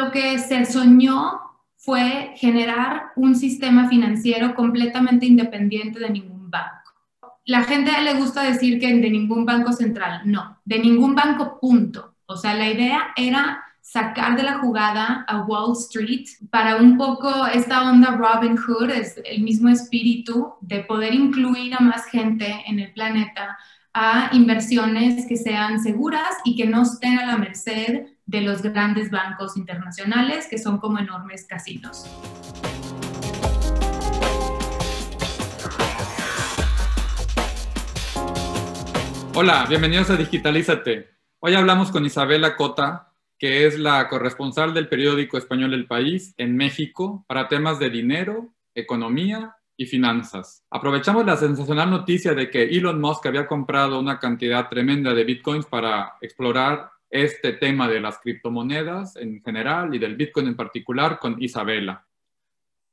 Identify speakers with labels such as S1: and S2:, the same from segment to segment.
S1: lo que se soñó fue generar un sistema financiero completamente independiente de ningún banco. La gente le gusta decir que de ningún banco central, no, de ningún banco punto. O sea, la idea era sacar de la jugada a Wall Street para un poco esta onda Robin Hood, es el mismo espíritu de poder incluir a más gente en el planeta a inversiones que sean seguras y que no estén a la merced de los grandes bancos internacionales que son como enormes casinos.
S2: Hola, bienvenidos a Digitalízate. Hoy hablamos con Isabela Cota, que es la corresponsal del periódico español El País en México para temas de dinero, economía y finanzas. Aprovechamos la sensacional noticia de que Elon Musk había comprado una cantidad tremenda de bitcoins para explorar este tema de las criptomonedas en general y del Bitcoin en particular con Isabela.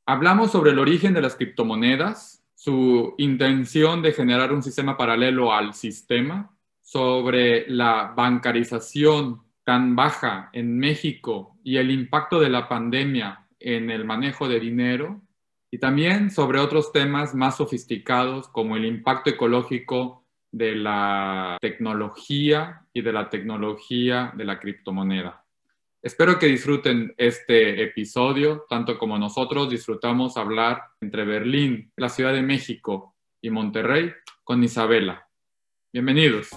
S2: Hablamos sobre el origen de las criptomonedas, su intención de generar un sistema paralelo al sistema, sobre la bancarización tan baja en México y el impacto de la pandemia en el manejo de dinero, y también sobre otros temas más sofisticados como el impacto ecológico de la tecnología y de la tecnología de la criptomoneda. Espero que disfruten este episodio, tanto como nosotros disfrutamos hablar entre Berlín, la Ciudad de México y Monterrey con Isabela. Bienvenidos.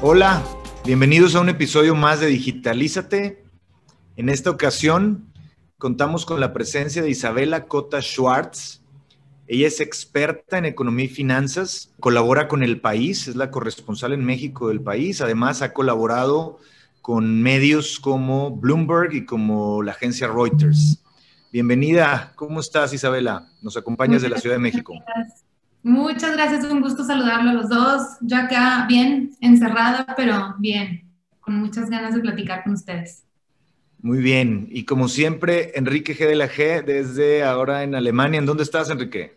S3: Hola, bienvenidos a un episodio más de Digitalízate. En esta ocasión contamos con la presencia de Isabela Cota Schwartz. Ella es experta en economía y finanzas, colabora con El País, es la corresponsal en México del País. Además, ha colaborado con medios como Bloomberg y como la agencia Reuters. Bienvenida, ¿cómo estás Isabela? Nos acompañas de la Ciudad de México.
S1: Muchas gracias, un gusto saludarlo a los dos. Yo acá bien encerrada, pero bien, con muchas ganas de platicar con ustedes.
S3: Muy bien. Y como siempre, Enrique G de la G, desde ahora en Alemania. ¿En dónde estás, Enrique?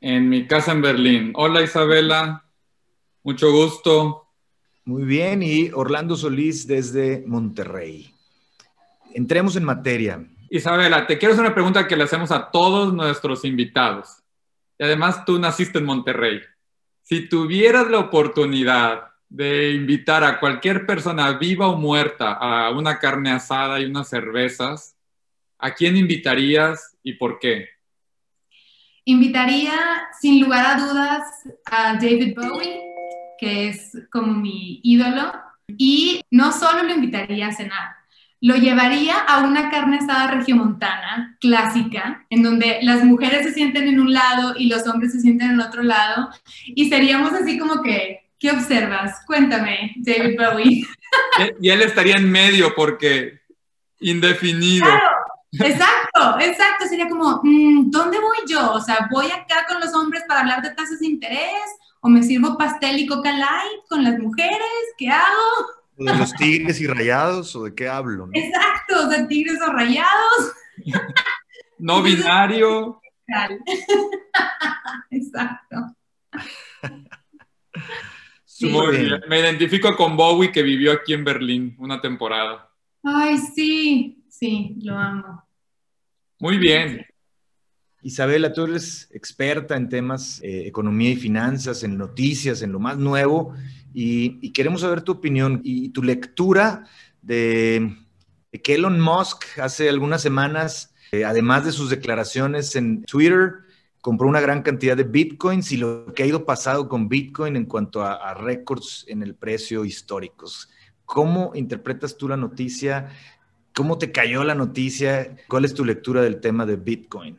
S2: En mi casa en Berlín. Hola, Isabela. Mucho gusto.
S3: Muy bien. Y Orlando Solís desde Monterrey. Entremos en materia.
S2: Isabela, te quiero hacer una pregunta que le hacemos a todos nuestros invitados. Y además tú naciste en Monterrey. Si tuvieras la oportunidad de invitar a cualquier persona viva o muerta a una carne asada y unas cervezas, ¿a quién invitarías y por qué?
S1: Invitaría sin lugar a dudas a David Bowie, que es como mi ídolo, y no solo lo invitaría a cenar, lo llevaría a una carne asada regiomontana clásica, en donde las mujeres se sienten en un lado y los hombres se sienten en otro lado, y seríamos así como que ¿Qué observas? Cuéntame, David Bowie.
S2: Y él estaría en medio porque indefinido.
S1: Claro, exacto, exacto. Sería como, mm, ¿dónde voy yo? O sea, ¿voy acá con los hombres para hablar de tasas de interés? ¿O me sirvo pastel y coca light con las mujeres? ¿Qué hago?
S3: ¿De los tigres y rayados o de qué hablo?
S1: Exacto, de tigres o rayados.
S2: no binario.
S1: Exacto.
S2: Me identifico con Bowie que vivió aquí en Berlín una temporada.
S1: Ay, sí, sí, lo amo.
S2: Muy bien.
S3: Isabela, tú eres experta en temas eh, economía y finanzas, en noticias, en lo más nuevo, y, queremos saber tu opinión y tu lectura de, que Elon Musk hace algunas semanas, eh, además de sus declaraciones en Twitter, compró una gran cantidad de bitcoins y lo que ha ido pasado con bitcoin en cuanto a, récords en el precio históricos. ¿Cómo interpretas tú la noticia? ¿Cómo te cayó la noticia? ¿Cuál es tu lectura del tema de bitcoin?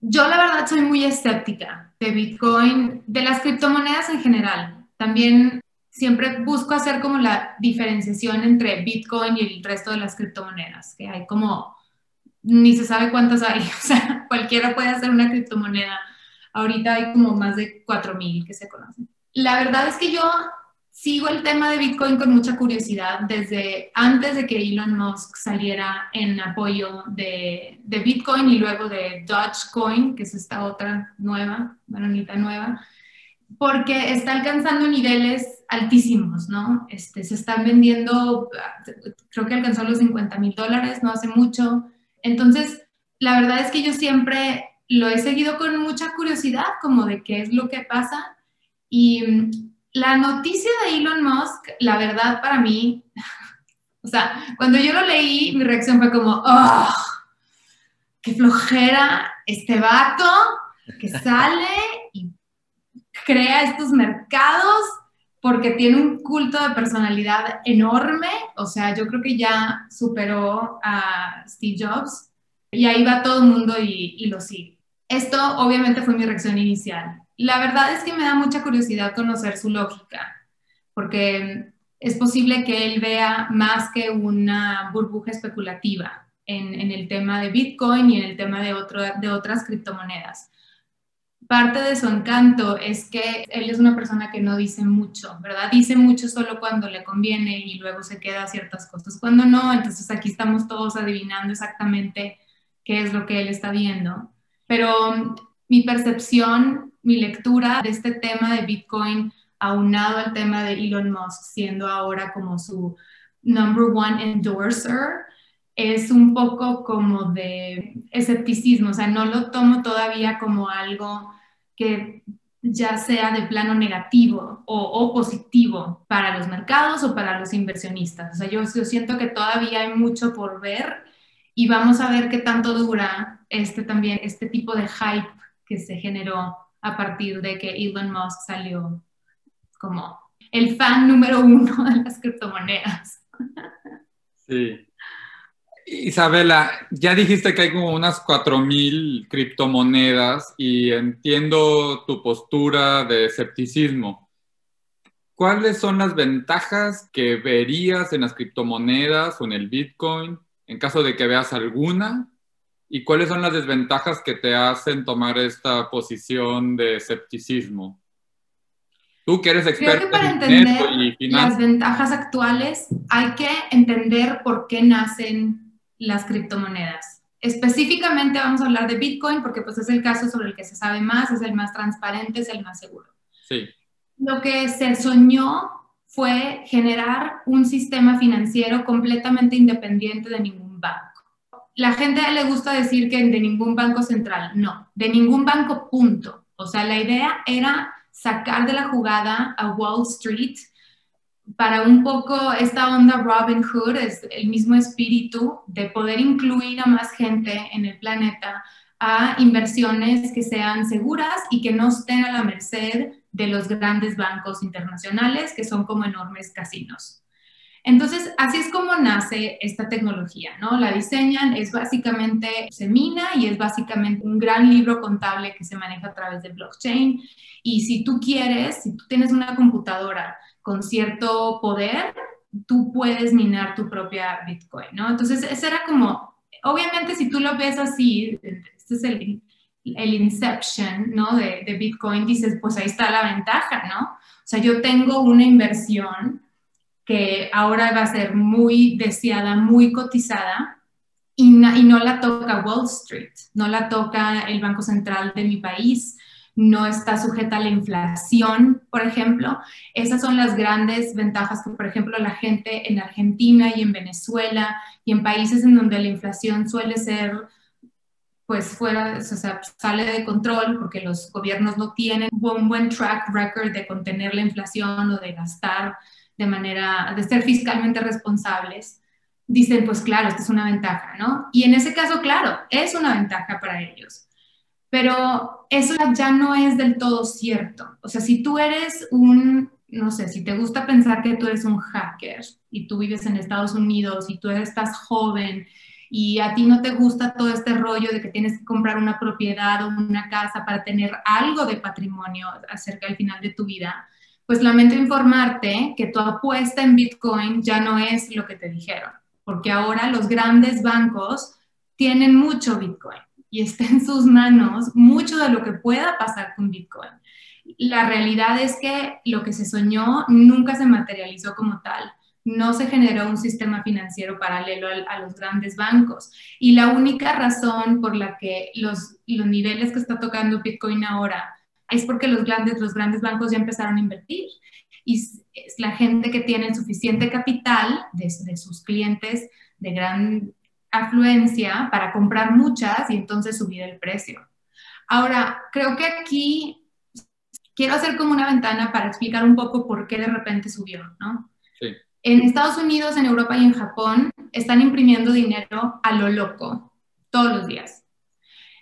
S1: Yo la verdad soy muy escéptica de bitcoin, de las criptomonedas en general. También siempre busco hacer como la diferenciación entre bitcoin y el resto de las criptomonedas, que hay como ni se sabe cuántas hay, o sea, cualquiera puede hacer una criptomoneda. Ahorita hay como más de 4.000 que se conocen. La verdad es que yo sigo el tema de Bitcoin con mucha curiosidad desde antes de que Elon Musk saliera en apoyo de, de Bitcoin y luego de Dogecoin, que es esta otra nueva, bueno, nueva. porque está alcanzando niveles altísimos, ¿no? Este, se están vendiendo, creo que alcanzó los 50 mil dólares, no hace mucho. Entonces, la verdad es que yo siempre lo he seguido con mucha curiosidad, como de qué es lo que pasa. Y mm, la noticia de Elon Musk, la verdad para mí, o sea, cuando yo lo leí, mi reacción fue como, ¡oh! ¡Qué flojera este vato que sale y crea estos mercados porque tiene un culto de personalidad enorme, o sea, yo creo que ya superó a Steve Jobs y ahí va todo el mundo y, y lo sigue. Esto obviamente fue mi reacción inicial. La verdad es que me da mucha curiosidad conocer su lógica, porque es posible que él vea más que una burbuja especulativa en, en el tema de Bitcoin y en el tema de, otro, de otras criptomonedas parte de su encanto es que él es una persona que no dice mucho, ¿verdad? Dice mucho solo cuando le conviene y luego se queda ciertas cosas cuando no. Entonces aquí estamos todos adivinando exactamente qué es lo que él está viendo. Pero mi percepción, mi lectura de este tema de Bitcoin aunado al tema de Elon Musk siendo ahora como su number one endorser, es un poco como de escepticismo, o sea, no lo tomo todavía como algo que ya sea de plano negativo o, positivo para los mercados o para los inversionistas. O sea, yo, siento que todavía hay mucho por ver y vamos a ver qué tanto dura este también, este tipo de hype que se generó a partir de que Elon Musk salió como el fan número uno de las criptomonedas.
S2: Sí, Isabela, ya dijiste que hay como unas 4.000 criptomonedas y entiendo tu postura de escepticismo. ¿Cuáles son las ventajas que verías en las criptomonedas o en el Bitcoin en caso de que veas alguna? ¿Y cuáles son las desventajas que te hacen tomar esta posición de escepticismo? Tú que eres experto
S1: para entender las ventajas actuales hay que entender por qué nacen las criptomonedas. Específicamente vamos a hablar de Bitcoin porque pues es el caso sobre el que se sabe más, es el más transparente, es el más seguro.
S2: Sí.
S1: Lo que se soñó fue generar un sistema financiero completamente independiente de ningún banco. La gente le gusta decir que de ningún banco central, no, de ningún banco punto. O sea, la idea era sacar de la jugada a Wall Street para un poco esta onda Robin Hood, es el mismo espíritu de poder incluir a más gente en el planeta a inversiones que sean seguras y que no estén a la merced de los grandes bancos internacionales que son como enormes casinos. Entonces, así es como nace esta tecnología, ¿no? La diseñan, es básicamente, se mina y es básicamente un gran libro contable que se maneja a través de blockchain. Y si tú quieres, si tú tienes una computadora con cierto poder, tú puedes minar tu propia Bitcoin, ¿no? Entonces, ese era como, obviamente si tú lo ves así, este es el, el inception, ¿no? De, Bitcoin, dices, pues ahí está la ventaja, ¿no? O sea, yo tengo una inversión que ahora va a ser muy deseada, muy cotizada, y, y, no la toca Wall Street, no la toca el Banco Central de mi país, no está sujeta a la inflación, por ejemplo. Esas son las grandes ventajas que, por ejemplo, la gente en Argentina y en Venezuela y en países en donde la inflación suele ser pues fuera, o sea, sale de control porque los gobiernos no tienen un buen track record de contener la inflación o de gastar de manera, de ser fiscalmente responsables, dicen, pues claro, esta es una ventaja, ¿no? Y en ese caso, claro, es una ventaja para ellos. Pero eso ya no es del todo cierto. O sea, si tú eres un, no sé, si te gusta pensar que tú eres un hacker y tú vives en Estados Unidos y tú estás joven y a ti no te gusta todo este rollo de que tienes que comprar una propiedad o una casa para tener algo de patrimonio acerca del final de tu vida, pues lamento informarte que tu apuesta en Bitcoin ya no es lo que te dijeron, porque ahora los grandes bancos tienen mucho Bitcoin y está en sus manos mucho de lo que pueda pasar con Bitcoin. La realidad es que lo que se soñó nunca se materializó como tal. No se generó un sistema financiero paralelo a, los grandes bancos. Y la única razón por la que los, los niveles que está tocando Bitcoin ahora es porque los grandes, los grandes bancos ya empezaron a invertir. Y es la gente que tiene suficiente capital de, de sus clientes de gran afluencia para comprar muchas y entonces subir el precio. Ahora, creo que aquí quiero hacer como una ventana para explicar un poco por qué de repente subió, ¿no? Sí. En Estados Unidos, en Europa y en Japón están imprimiendo dinero a lo loco todos los días.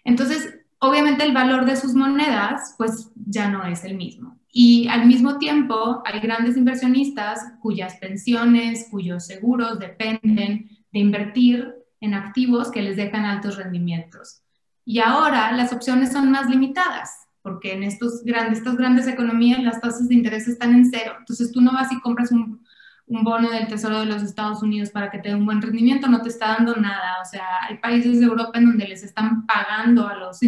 S1: Entonces, obviamente el valor de sus monedas pues ya no es el mismo. Y al mismo tiempo hay grandes inversionistas cuyas pensiones, cuyos seguros dependen de invertir en activos que les dejan altos rendimientos. Y ahora las opciones son más limitadas, porque en estos grandes, estas grandes economías las tasas de interés están en cero. Entonces tú no vas y compras un, un bono del Tesoro de los Estados Unidos para que te dé un buen rendimiento, no te está dando nada. O sea, hay países de Europa en donde les están pagando a los,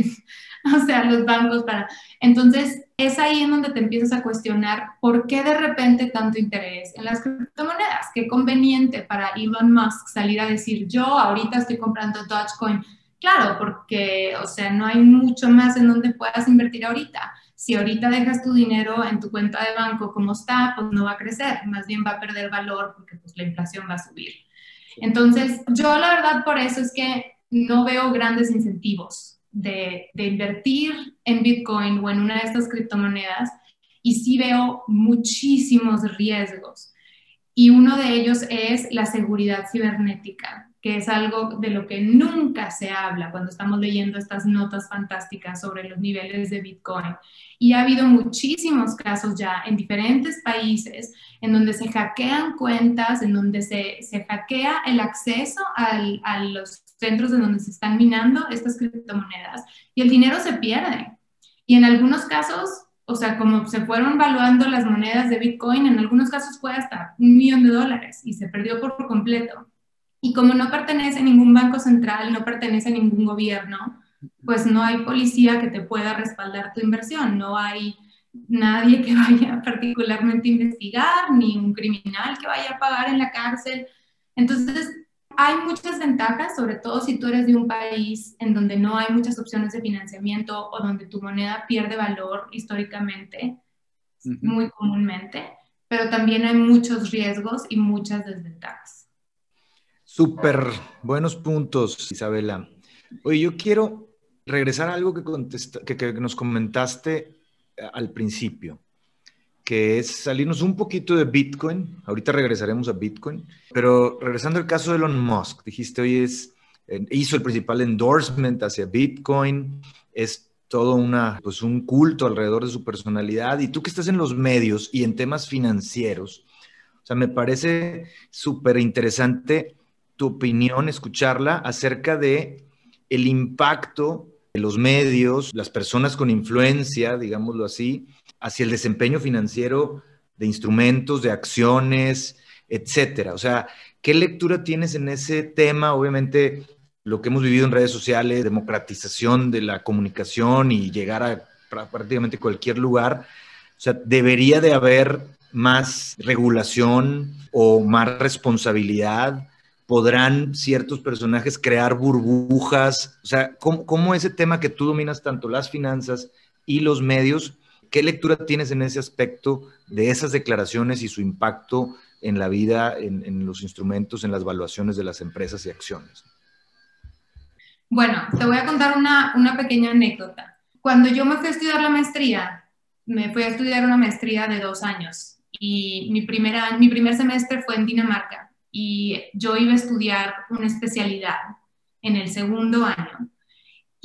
S1: o sea, los bancos para... Entonces, es ahí en donde te empiezas a cuestionar por qué de repente tanto interés en las criptomonedas. Qué conveniente para Elon Musk salir a decir, yo ahorita estoy comprando Dogecoin. Claro, porque, o sea, no hay mucho más en donde puedas invertir ahorita si ahorita dejas tu dinero en tu cuenta de banco como está, pues no va a crecer, más bien va a perder valor porque pues la inflación va a subir. Entonces, yo la verdad por eso es que no veo grandes incentivos de, invertir en Bitcoin o en una de estas criptomonedas y sí veo muchísimos riesgos. Y uno de ellos es la seguridad cibernética que es algo de lo que nunca se habla cuando estamos leyendo estas notas fantásticas sobre los niveles de Bitcoin. Y ha habido muchísimos casos ya en diferentes países en donde se hackean cuentas, en donde se, se hackea el acceso al, a los centros en donde se están minando estas criptomonedas y el dinero se pierde. Y en algunos casos, o sea, como se fueron valuando las monedas de Bitcoin, en algunos casos fue hasta un millón de dólares y se perdió por completo. Y como no pertenece a ningún banco central, no pertenece a ningún gobierno, pues no hay policía que te pueda respaldar tu inversión, no hay nadie que vaya particularmente a investigar, ni un criminal que vaya a pagar en la cárcel. Entonces, hay muchas ventajas, sobre todo si tú eres de un país en donde no hay muchas opciones de financiamiento o donde tu moneda pierde valor históricamente, muy comúnmente, pero también hay muchos riesgos y muchas desventajas.
S3: Súper buenos puntos, Isabela. Oye, yo quiero regresar a algo que, que, nos comentaste eh, al principio, que es salirnos un poquito de Bitcoin. Ahorita regresaremos a Bitcoin, pero regresando al caso de Elon Musk, dijiste hoy es, eh, hizo el principal endorsement hacia Bitcoin, es todo una, pues un culto alrededor de su personalidad. Y tú que estás en los medios y en temas financieros, o sea, me parece súper interesante tu opinión, escucharla acerca de el impacto de los medios, las personas con influencia, digámoslo así, hacia el desempeño financiero de instrumentos, de acciones, etcétera. O sea, ¿qué lectura tienes en ese tema? Obviamente, lo que hemos vivido en redes sociales, democratización de la comunicación y llegar a prácticamente cualquier lugar. O sea, debería de haber más regulación o más responsabilidad podrán ciertos personajes crear burbujas? O sea, ¿cómo, ese tema que tú dominas tanto las finanzas y los medios, qué lectura tienes en ese aspecto de esas declaraciones y su impacto en la vida, en, los instrumentos, en las valuaciones de las empresas y acciones?
S1: Bueno, te voy a contar una, una pequeña anécdota. Cuando yo me fui a estudiar la maestría, me fui a estudiar una maestría de dos años y mi, primera, mi primer semestre fue en Dinamarca y yo iba a estudiar una especialidad en el segundo año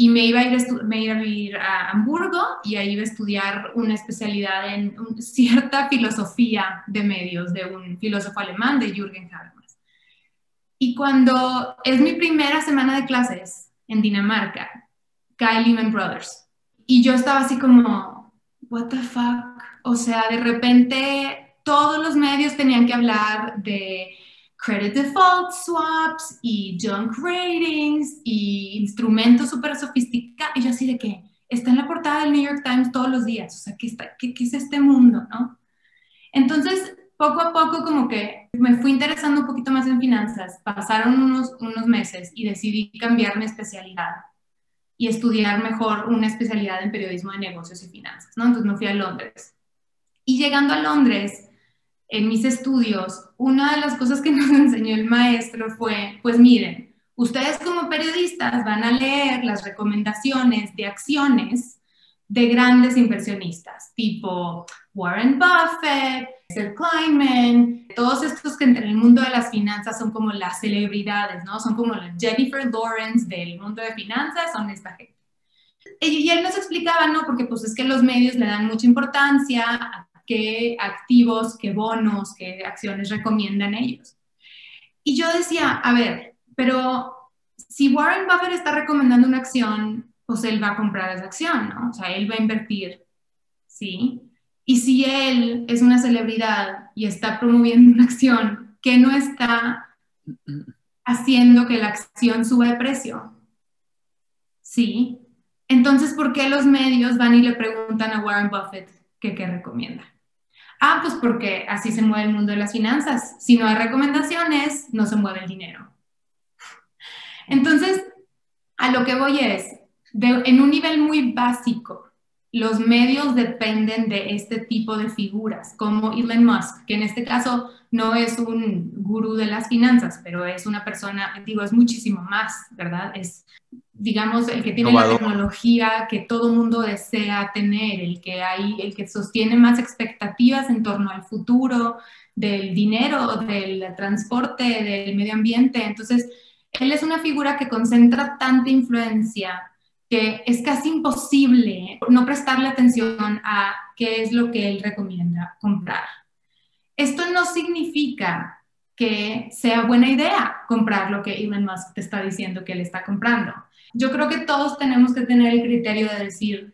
S1: y me iba a ir me iba a, ir a Hamburgo y ahí iba a estudiar una especialidad en cierta filosofía de medios de un filósofo alemán, de Jürgen Habermas. Y cuando es mi primera semana de clases en Dinamarca, cae Lehman Brothers. Y yo estaba así como, what the fuck? O sea, de repente todos los medios tenían que hablar de credit default swaps y junk ratings y instrumentos súper sofisticados. Y yo así de que está en la portada del New York Times todos los días. O sea, ¿qué, está, qué, es este mundo? ¿no? Entonces, poco a poco como que me fui interesando un poquito más en finanzas. Pasaron unos, unos meses y decidí cambiar mi especialidad. y estudiar mejor una especialidad en periodismo de negocios y finanzas, ¿no? Entonces me fui a Londres. Y llegando a Londres, en mis estudios, una de las cosas que nos enseñó el maestro fue, pues miren, ustedes como periodistas van a leer las recomendaciones de acciones de grandes inversionistas, tipo Warren Buffett, Sir Kleinman, todos estos que entre el mundo de las finanzas son como las celebridades, ¿no? Son como la Jennifer Lawrence del mundo de finanzas, son esta gente. Y él nos explicaba, ¿no? Porque pues es que los medios le dan mucha importancia a qué activos, qué bonos, qué acciones recomiendan ellos. Y yo decía, a ver, pero si Warren Buffett está recomendando una acción, pues él va a comprar esa acción, ¿no? O sea, él va a invertir, ¿sí? Y si él es una celebridad y está promoviendo una acción que no está haciendo que la acción suba de precio, ¿sí? Entonces, ¿por qué los medios van y le preguntan a Warren Buffett qué recomienda? Ah, pues porque así se mueve el mundo de las finanzas. Si no hay recomendaciones, no se mueve el dinero. Entonces, a lo que voy es, en un nivel muy básico, los medios dependen de este tipo de figuras, como Elon Musk, que en este caso no es un gurú de las finanzas, pero es una persona, digo, es muchísimo más, ¿verdad? Es, digamos, el que tiene la tecnología que todo mundo desea tener, el que hay, el que sostiene más expectativas en torno al futuro, del dinero, del transporte, del medio ambiente. Entonces, él es una figura que concentra tanta influencia que es casi imposible no prestarle atención a qué es lo que él recomienda comprar. Esto no significa que sea buena idea comprar lo que Elon Musk te está diciendo que él está comprando. Yo creo que todos tenemos que tener el criterio de decir,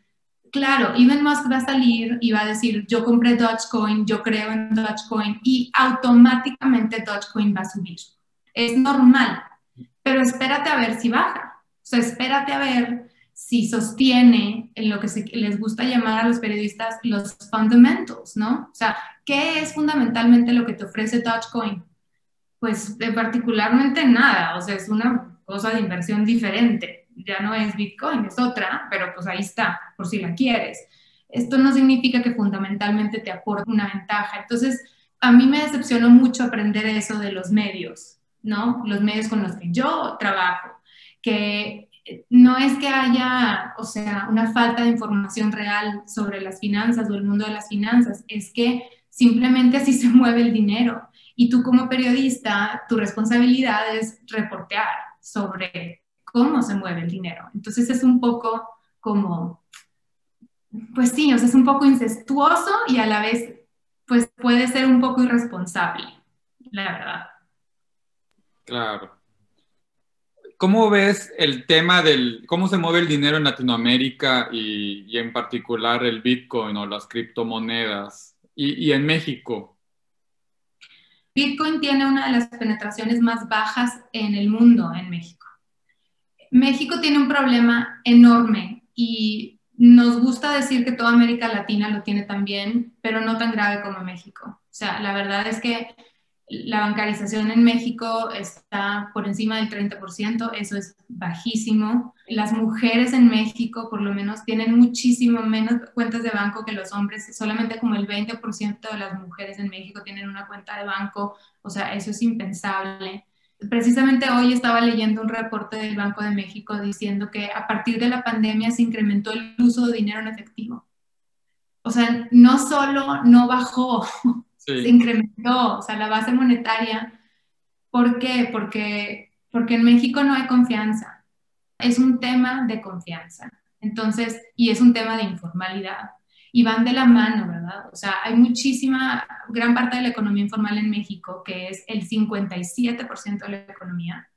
S1: claro, Elon Musk va a salir y va a decir, yo compré Dogecoin, yo creo en Dogecoin y automáticamente Dogecoin va a subir. Es normal, pero espérate a ver si baja. O sea, espérate a ver si sostiene en lo que les gusta llamar a los periodistas los fundamentals, ¿no? O sea, ¿qué es fundamentalmente lo que te ofrece Dogecoin? Pues eh, particularmente nada, o sea, es una cosa de inversión diferente. Ya no es Bitcoin, es otra, pero pues ahí está, por si la quieres. Esto no significa que fundamentalmente te aporte una ventaja. Entonces, a mí me decepcionó mucho aprender eso de los medios, ¿no? Los medios con los que yo trabajo, que no es que haya, o sea, una falta de información real sobre las finanzas o el mundo de las finanzas, es que simplemente así se mueve el dinero. Y tú como periodista, tu responsabilidad es reportear sobre cómo se mueve el dinero. Entonces es un poco como, pues sí, o sea, es un poco incestuoso y a la vez, pues puede ser un poco irresponsable, la verdad.
S2: Claro. ¿Cómo ves el tema del cómo se mueve el dinero en Latinoamérica y, en particular el Bitcoin o las criptomonedas y, en México?
S1: Bitcoin tiene una de las penetraciones más bajas en el mundo, en México. México tiene un problema enorme y nos gusta decir que toda América Latina lo tiene también, pero no tan grave como México. O sea, la verdad es que la bancarización en México está por encima del 30%, eso es bajísimo. Las mujeres en México por lo menos tienen muchísimo menos cuentas de banco que los hombres, solamente como el 20% de las mujeres en México tienen una cuenta de banco, o sea, eso es impensable. Precisamente hoy estaba leyendo un reporte del Banco de México diciendo que a partir de la pandemia se incrementó el uso de dinero en efectivo. O sea, no solo no bajó, se incrementó, o sea, la base monetaria. ¿Por qué? Porque, porque en México no hay confianza. Es un tema de confianza. Entonces, y es un tema de informalidad. Y van de la mano, ¿verdad? O sea, hay muchísima, gran parte de la economía informal en México, que es el 57% de la economía,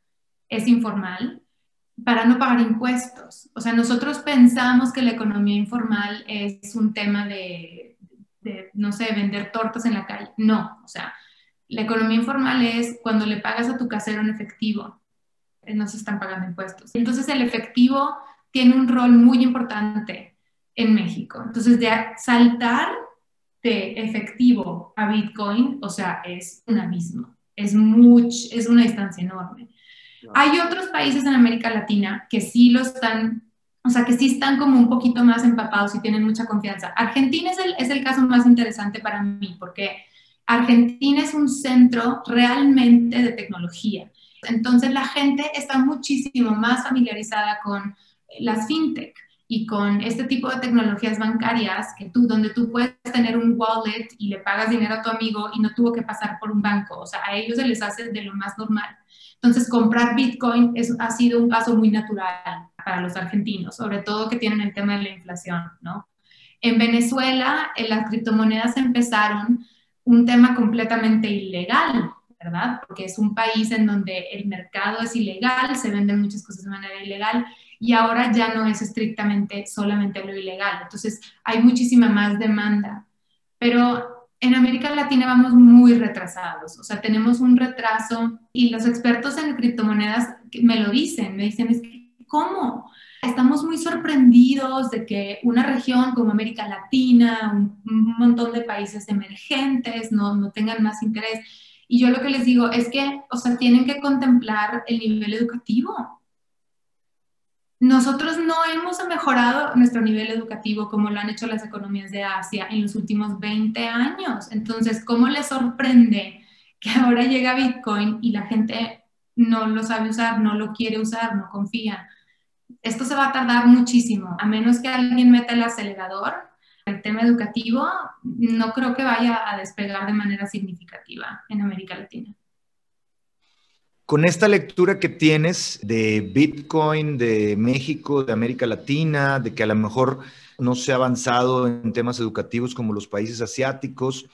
S1: es informal para no pagar impuestos. O sea, nosotros pensamos que la economía informal es un tema de de, no sé, vender tortas en la calle. No, o sea, la economía informal es cuando le pagas a tu casero en efectivo, eh, no se están pagando impuestos. Entonces el efectivo tiene un rol muy importante en México. Entonces de saltar de efectivo a Bitcoin, o sea, es un abismo, es, much, es una distancia enorme. Hay otros países en América Latina que sí lo están O sea, que sí están como un poquito más empapados y tienen mucha confianza. Argentina es el, es el caso más interesante para mí porque Argentina es un centro realmente de tecnología. Entonces la gente está muchísimo más familiarizada con las fintech y con este tipo de tecnologías bancarias que tú, donde tú puedes tener un wallet y le pagas dinero a tu amigo y no tuvo que pasar por un banco. O sea, a ellos se les hace de lo más normal. Entonces, comprar Bitcoin es, ha sido un paso muy natural para los argentinos, sobre todo que tienen el tema de la inflación, ¿no? En Venezuela, en las criptomonedas empezaron un tema completamente ilegal, ¿verdad? Porque es un país en donde el mercado es ilegal, se venden muchas cosas de manera ilegal y ahora ya no es estrictamente solamente lo ilegal. Entonces hay muchísima más demanda. Pero en América Latina vamos muy retrasados, o sea, tenemos un retraso y los expertos en criptomonedas me lo dicen, me dicen, ¿cómo? Estamos muy sorprendidos de que una región como América Latina, un, montón de países emergentes no, no tengan más interés. Y yo lo que les digo es que, o sea, tienen que contemplar el nivel educativo. Nosotros no hemos mejorado nuestro nivel educativo como lo han hecho las economías de Asia en los últimos 20 años. Entonces, ¿cómo les sorprende que ahora llega Bitcoin y la gente no lo sabe usar, no lo quiere usar, no confía? Esto se va a tardar muchísimo, a menos que alguien meta el acelerador el tema educativo no creo que vaya a despegar de manera significativa en América Latina.
S3: Con esta lectura que tienes de Bitcoin, de México, de América Latina, de que a lo mejor no se ha avanzado en temas educativos como los países asiáticos,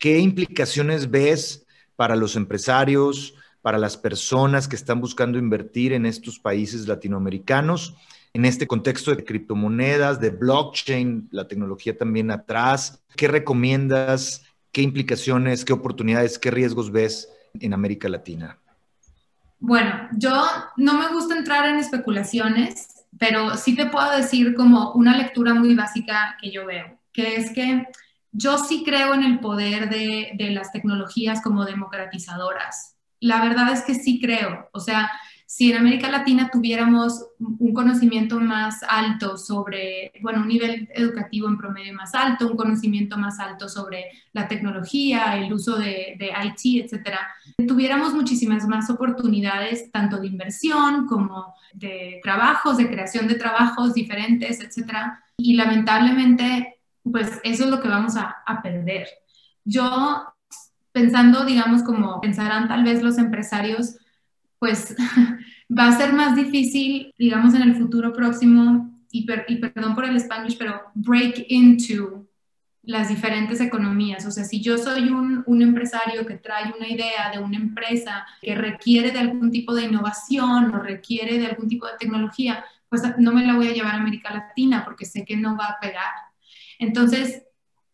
S3: ¿qué implicaciones ves para los empresarios, para las personas que están buscando invertir en estos países latinoamericanos? en este contexto de criptomonedas, de blockchain, la tecnología también atrás. ¿Qué recomiendas? ¿Qué implicaciones, qué oportunidades, qué riesgos ves en América Latina?
S1: Bueno, yo no me gusta entrar en especulaciones, pero sí te puedo decir como una lectura muy básica que yo veo, que es que yo sí creo en el poder de, de las tecnologías como democratizadoras. La verdad es que sí creo. O sea, si en América Latina tuviéramos un conocimiento más alto sobre, bueno, un nivel educativo en promedio más alto, un conocimiento más alto sobre la tecnología, el uso de, de IT, etcétera, tuviéramos muchísimas más oportunidades, tanto de inversión como de trabajos, de creación de trabajos diferentes, etcétera. Y lamentablemente, pues eso es lo que vamos a, a perder. Yo, pensando, digamos, como pensarán tal vez los empresarios, pues va a ser más difícil, digamos, en el futuro próximo, y, perdón por el spanglish, pero break into las diferentes economías. O sea, si yo soy un, un, empresario que trae una idea de una empresa que requiere de algún tipo de innovación o requiere de algún tipo de tecnología, pues no me la voy a llevar a América Latina porque sé que no va a pegar. Entonces,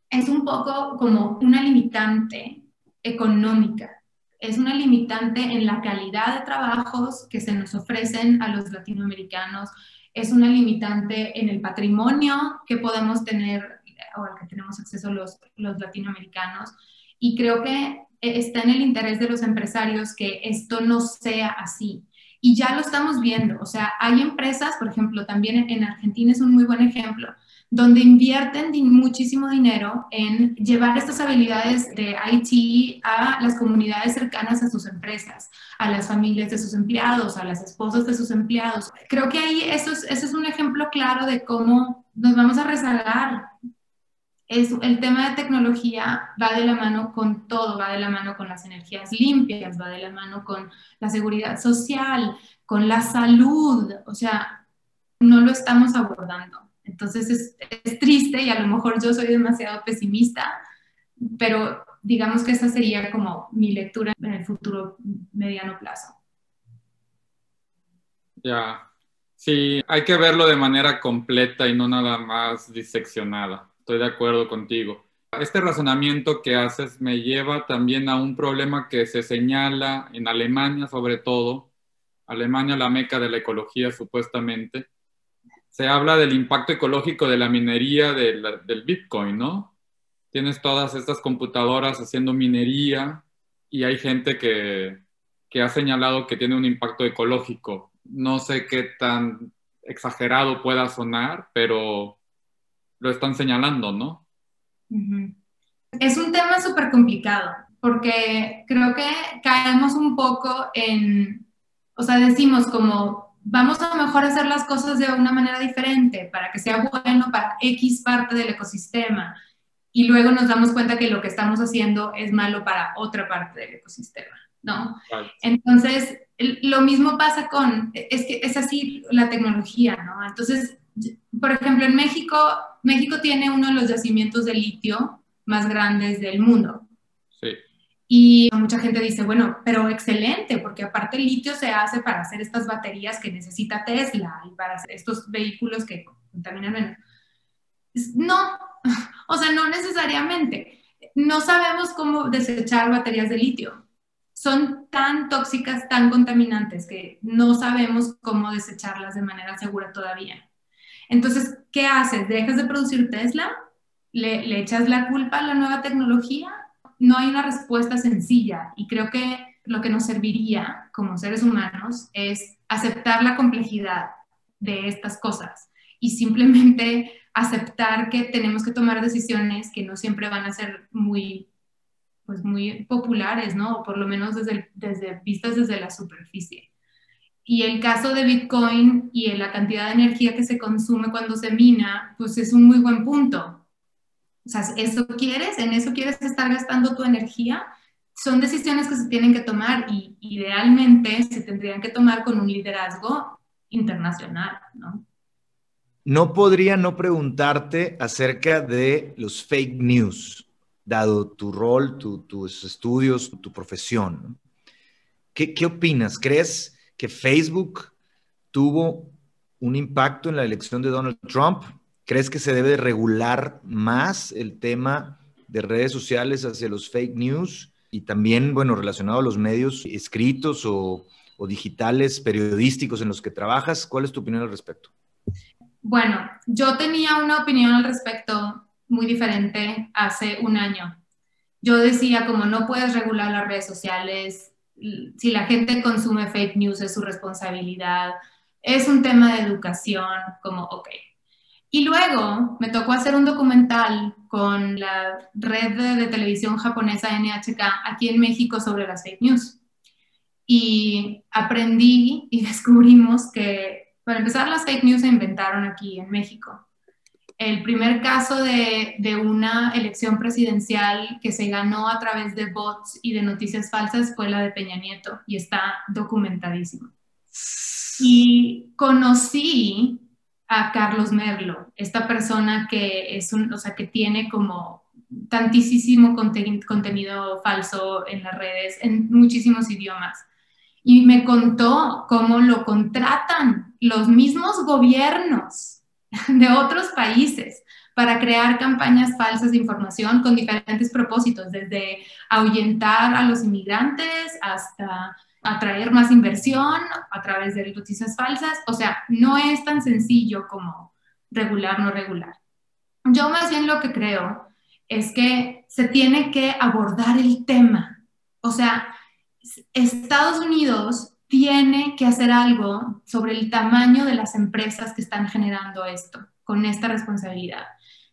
S1: es un poco como una limitante económica es una limitante en la calidad de trabajos que se nos ofrecen a los latinoamericanos, es una limitante en el patrimonio que podemos tener o al que tenemos acceso los, los latinoamericanos. Y creo que está en el interés de los empresarios que esto no sea así. Y ya lo estamos viendo, o sea, hay empresas, por ejemplo, también en Argentina es un muy buen ejemplo, donde invierten muchísimo dinero en llevar estas habilidades de IT a las comunidades cercanas a sus empresas, a las familias de sus empleados, a las esposas de sus empleados. Creo que ahí eso es, un ejemplo claro de cómo nos vamos a rezagar. El tema de tecnología va de la mano con todo, va de la mano con las energías limpias, va de la mano con la seguridad social, con la salud, o sea, no lo estamos abordando. Entonces es, triste y a lo mejor yo soy demasiado pesimista, pero digamos que esa sería como mi lectura en el futuro mediano plazo.
S2: Ya, sí, hay que verlo de manera completa y no nada más diseccionada. Estoy de acuerdo contigo. Este razonamiento que haces me lleva también a un problema que se señala en Alemania sobre todo. Alemania, la meca de la ecología supuestamente se habla del impacto ecológico de la minería del, Bitcoin, ¿no? Tienes todas estas computadoras haciendo minería y hay gente que, que ha señalado que tiene un impacto ecológico. No sé qué tan exagerado pueda sonar, pero lo están señalando, ¿no?
S1: Es un tema súper complicado, porque creo que caemos un poco en, o sea, decimos como, vamos a mejor hacer las cosas de una manera diferente para que sea bueno para X parte del ecosistema. Y luego nos damos cuenta que lo que estamos haciendo es malo para otra parte del ecosistema, ¿no? Entonces, lo mismo pasa con, es que es así la tecnología, ¿no? Entonces, por ejemplo, en México, México tiene uno de los yacimientos de litio más grandes del mundo. Y mucha gente dice, bueno, pero excelente, porque aparte el litio se hace para hacer estas baterías que necesita Tesla y para estos vehículos que contaminan menos. No, o sea, no necesariamente. No sabemos cómo desechar baterías de litio. Son tan tóxicas, tan contaminantes que no sabemos cómo desecharlas de manera segura todavía. Entonces, ¿qué haces? ¿Dejas de producir Tesla? ¿Le, echas la culpa a la nueva tecnología? No hay una respuesta sencilla y creo que lo que nos serviría como seres humanos es aceptar la complejidad de estas cosas y simplemente aceptar que tenemos que tomar decisiones que no siempre van a ser muy, pues muy populares, ¿no? O por lo menos desde, desde vistas desde la superficie. Y el caso de Bitcoin y la cantidad de energía que se consume cuando se mina, pues es un muy buen punto. O sea, ¿eso quieres? ¿En eso quieres estar gastando tu energía? Son decisiones que se tienen que tomar y idealmente se tendrían que tomar con un liderazgo internacional, ¿no?
S3: No podría no preguntarte acerca de los fake news, dado tu rol, tus estudios, tu profesión. ¿Qué, ¿Qué opinas? ¿Crees que Facebook tuvo un impacto en la elección de Donald Trump? ¿Crees que se debe regular más el tema de redes sociales hacia los fake news y también, bueno, relacionado a los medios escritos o, o digitales, periodísticos en los que trabajas? ¿Cuál es tu opinión al respecto?
S1: Bueno, yo tenía una opinión al respecto muy diferente hace un año. Yo decía como no puedes regular las redes sociales, si la gente consume fake news es su responsabilidad, es un tema de educación, como, ok. Y luego me tocó hacer un documental con la red de, televisión japonesa NHK aquí en México sobre las fake news. Y aprendí y descubrimos que, para empezar, las fake news se inventaron aquí en México el primer caso de, de, una elección presidencial que se ganó a través de bots y de noticias falsas fue la de Peña Nieto y está documentadísimo. Y conocí a Carlos Merlo, esta persona que es un, o sea, que tiene como tantísimo contenido falso en las redes, en muchísimos idiomas. Y me contó cómo lo contratan los mismos gobiernos de otros países para crear campañas falsas de información con diferentes propósitos, desde ahuyentar a los inmigrantes hasta atraer más inversión a través de noticias falsas. O sea, no es tan sencillo como regular, no regular. Yo más bien lo que creo es que se tiene que abordar el tema. O sea, Estados Unidos tiene que hacer algo sobre el tamaño de las empresas que están generando esto, con esta responsabilidad.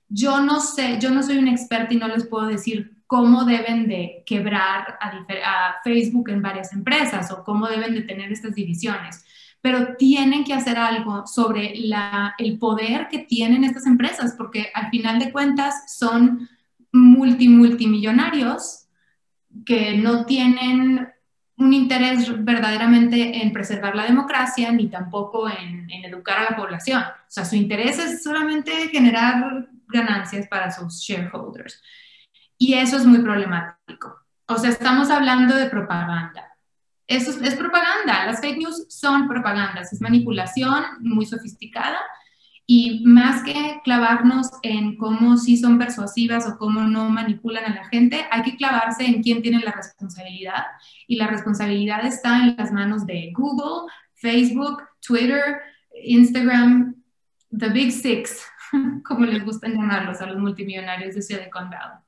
S1: Yo no sé, yo no soy un experto y no les puedo decir cómo deben de quebrar a, Facebook en varias empresas o cómo deben de tener estas divisiones, pero tienen que hacer algo sobre el poder que tienen estas empresas, porque al final de cuentas son multi, multimillonarios que no tienen un interés verdaderamente en preservar la democracia ni tampoco en, educar a la población. O sea, su interés es solamente generar ganancias para sus shareholders. Y eso es muy problemático. O sea, estamos hablando de propaganda. Eso es, propaganda. Las fake news son propagandas. Es manipulación muy sofisticada y más que clavarnos en cómo sí son persuasivas o cómo no manipulan a la gente, hay que clavarse en quién tiene la responsabilidad. Y la responsabilidad está en las manos de Google, Facebook, Twitter, Instagram, The Big Six, como les gusta llamarlos a los multimillonarios de Silicon Valley.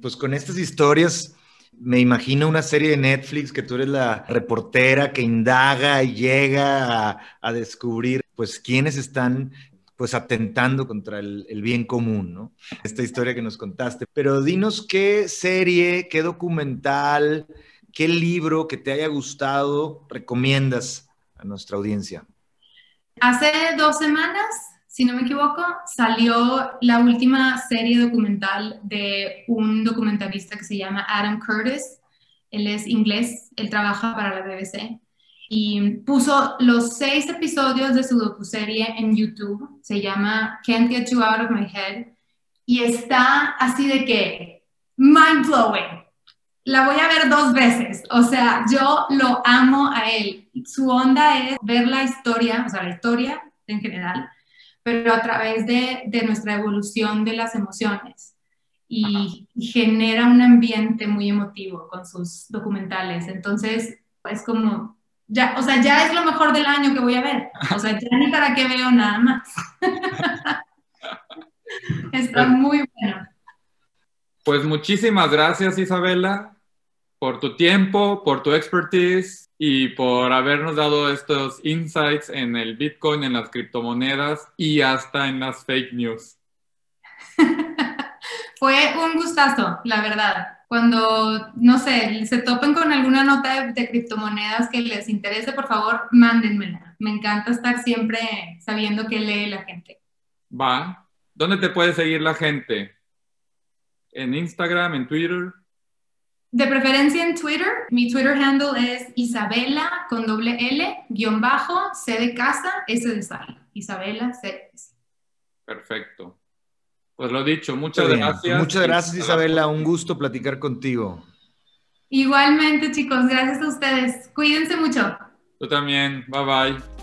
S3: Pues con estas historias me imagino una serie de Netflix que tú eres la reportera que indaga y llega a, descubrir pues quiénes están pues atentando contra el, el, bien común, ¿no? Esta historia que nos contaste. Pero dinos qué serie, qué documental, qué libro que te haya gustado recomiendas a nuestra audiencia.
S1: Hace dos semanas, si no me equivoco, salió la última serie documental de un documentalista que se llama Adam Curtis. Él es inglés, él trabaja para la BBC y puso los seis episodios de su docuserie en YouTube. Se llama Can't Get You Out of My Head y está así de que mind blowing. La voy a ver dos veces. O sea, yo lo amo a él. Su onda es ver la historia, o sea, la historia en general, pero a través de, de nuestra evolución de las emociones. Y, y genera un ambiente muy emotivo con sus documentales. Entonces, es como ya, o sea, ya es lo mejor del año que voy a ver. O sea, ya ni para qué veo nada más. Está muy bueno.
S2: Pues muchísimas gracias, Isabela, por tu tiempo, por tu expertise y por habernos dado estos insights en el Bitcoin, en las criptomonedas y hasta en las fake news.
S1: Fue un gustazo, la verdad cuando, no sé, se topen con alguna nota de, criptomonedas que les interese, por favor, mándenmela. Me encanta estar siempre sabiendo qué lee la gente.
S2: Va. ¿Dónde te puede seguir la gente? ¿En Instagram, en Twitter?
S1: De preferencia en Twitter. Mi Twitter handle es Isabela con doble L, guion bajo, C de casa, S de sal. Isabela C.
S2: Perfecto. Pues lo dicho, muchas gracias.
S3: Muchas gracias, Isabela. Un gusto platicar contigo.
S1: Igualmente, chicos, gracias a ustedes. Cuídense mucho.
S2: Tú también. Bye bye.